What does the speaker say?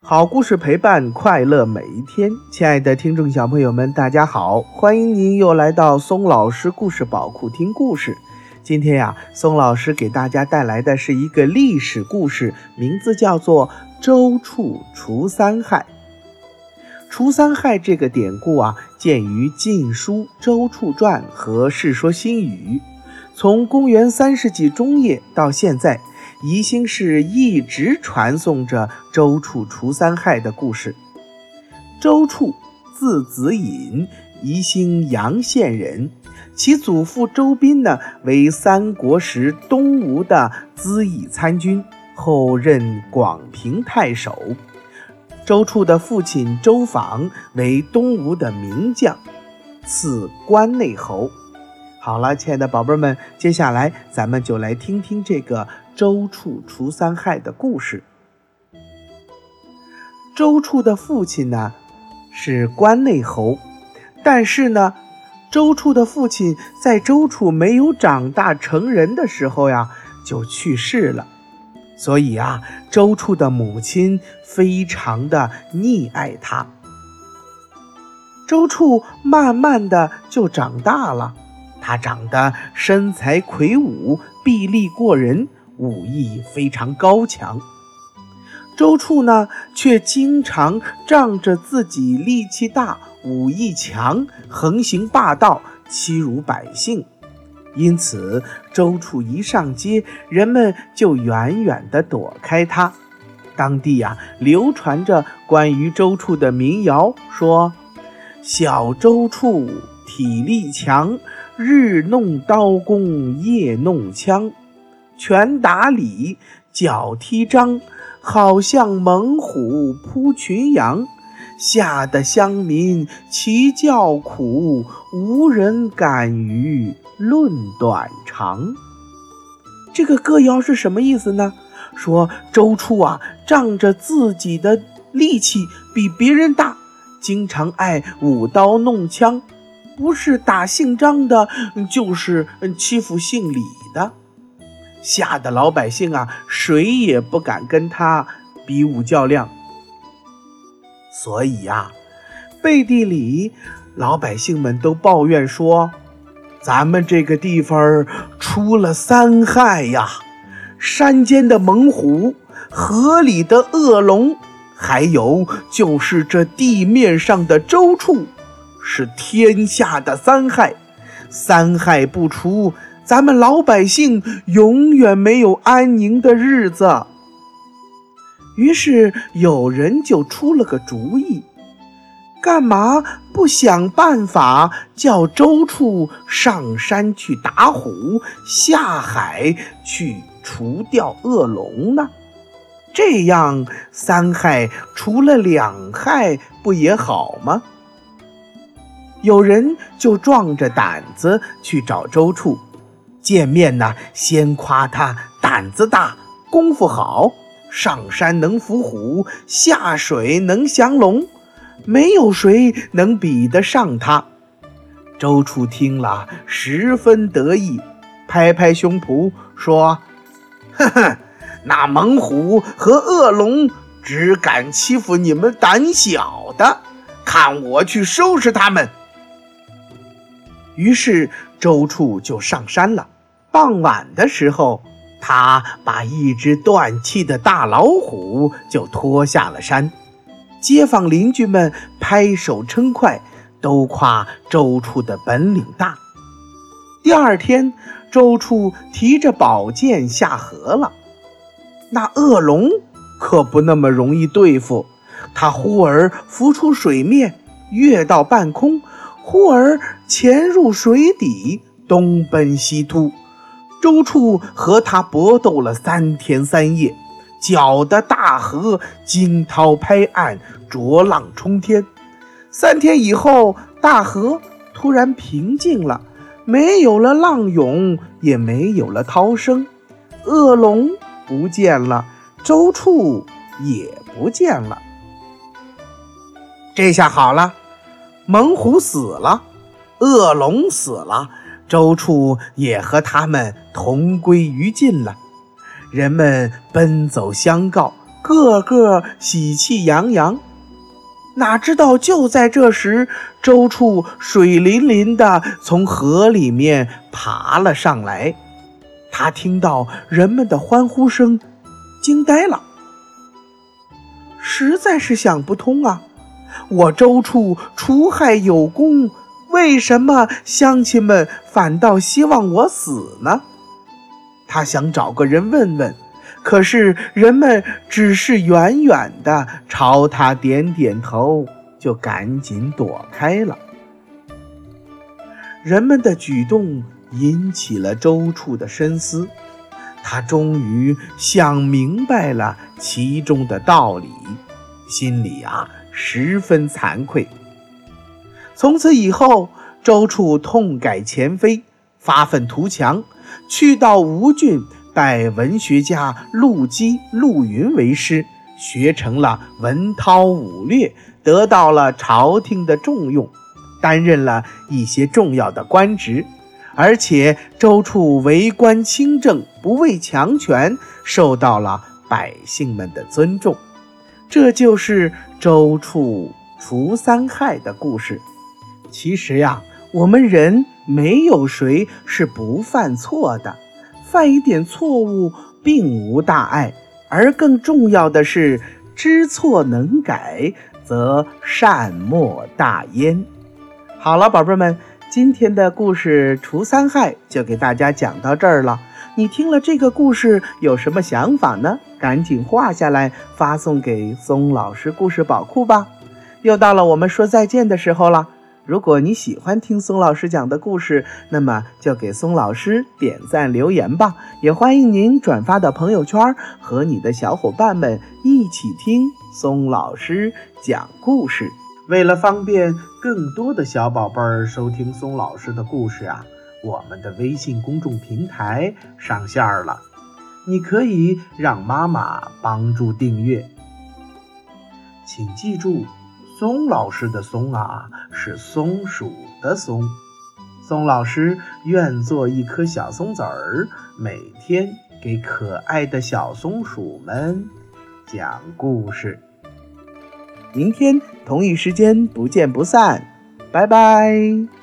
好故事陪伴快乐每一天，亲爱的听众小朋友们，大家好，欢迎您又来到松老师故事宝库听故事。今天呀，松老师给大家带来的是一个历史故事，名字叫做“周处除三害”。除三害这个典故啊，见于《晋书·周处传》和《世说新语》。从公元三世纪中叶到现在。宜兴市一直传颂着周处除三害的故事。周处，字子隐，宜兴阳县人。其祖父周斌呢，为三国时东吴的资义参军，后任广平太守。周处的父亲周访为东吴的名将，赐关内侯。好了，亲爱的宝贝们，接下来咱们就来听听这个。周处除三害的故事。周处的父亲呢是关内侯，但是呢，周处的父亲在周处没有长大成人的时候呀就去世了，所以啊，周处的母亲非常的溺爱他。周处慢慢的就长大了，他长得身材魁梧，臂力过人。武艺非常高强，周处呢却经常仗着自己力气大、武艺强，横行霸道，欺辱百姓。因此，周处一上街，人们就远远地躲开他。当地呀，流传着关于周处的民谣，说：“小周处体力强，日弄刀工，夜弄枪。”拳打李，脚踢张，好像猛虎扑群羊，吓得乡民齐叫苦，无人敢于论短长。这个歌谣是什么意思呢？说周处啊，仗着自己的力气比别人大，经常爱舞刀弄枪，不是打姓张的，就是欺负姓李的。吓得老百姓啊，谁也不敢跟他比武较量。所以呀，背地里老百姓们都抱怨说：“咱们这个地方出了三害呀，山间的猛虎，河里的恶龙，还有就是这地面上的周处，是天下的三害。三害不除。”咱们老百姓永远没有安宁的日子。于是有人就出了个主意，干嘛不想办法叫周处上山去打虎，下海去除掉恶龙呢？这样三害除了两害，不也好吗？有人就壮着胆子去找周处。见面呢，先夸他胆子大、功夫好，上山能伏虎，下水能降龙，没有谁能比得上他。周处听了十分得意，拍拍胸脯说：“呵呵，那猛虎和恶龙只敢欺负你们胆小的，看我去收拾他们。”于是周处就上山了。傍晚的时候，他把一只断气的大老虎就拖下了山。街坊邻居们拍手称快，都夸周处的本领大。第二天，周处提着宝剑下河了。那恶龙可不那么容易对付，他忽而浮出水面，跃到半空，忽而潜入水底，东奔西突。周处和他搏斗了三天三夜，搅得大河惊涛拍岸，浊浪冲天。三天以后，大河突然平静了，没有了浪涌，也没有了涛声，恶龙不见了，周处也不见了。这下好了，猛虎死了，恶龙死了。周处也和他们同归于尽了。人们奔走相告，个个喜气洋洋。哪知道就在这时，周处水淋淋的从河里面爬了上来。他听到人们的欢呼声，惊呆了，实在是想不通啊！我周处除害有功，为什么乡亲们反倒希望我死呢？他想找个人问问。可是人们只是远远的朝他点点头，就赶紧躲开了。人们的举动引起了周处的深思，他终于想明白了其中的道理，心里啊十分惭愧。从此以后，周处痛改前非，发愤图强，去到吴郡。拜文学家陆机、陆云为师，学成了文韬武略，得到了朝廷的重用，担任了一些重要的官职。而且周处为官清正，不畏强权，受到了百姓们的尊重。这就是周处除三害的故事。其实呀，我们人没有谁是不犯错的。犯一点错误并无大碍，而更重要的是知错能改，则善莫大焉。好了，宝贝们，今天的故事除三害就给大家讲到这儿了。你听了这个故事有什么想法呢？赶紧画下来发送给松老师故事宝库吧。又到了我们说再见的时候了。如果你喜欢听松老师讲的故事，那么就给松老师点赞留言吧。也欢迎您转发到朋友圈，和你的小伙伴们一起听松老师讲故事。为了方便更多的小宝贝儿收听松老师的故事啊，我们的微信公众平台上线了，你可以让妈妈帮助订阅。请记住。松老师的“松”啊，是松鼠的“松”。松老师愿做一颗小松子儿，每天给可爱的小松鼠们讲故事。明天同一时间不见不散，拜拜。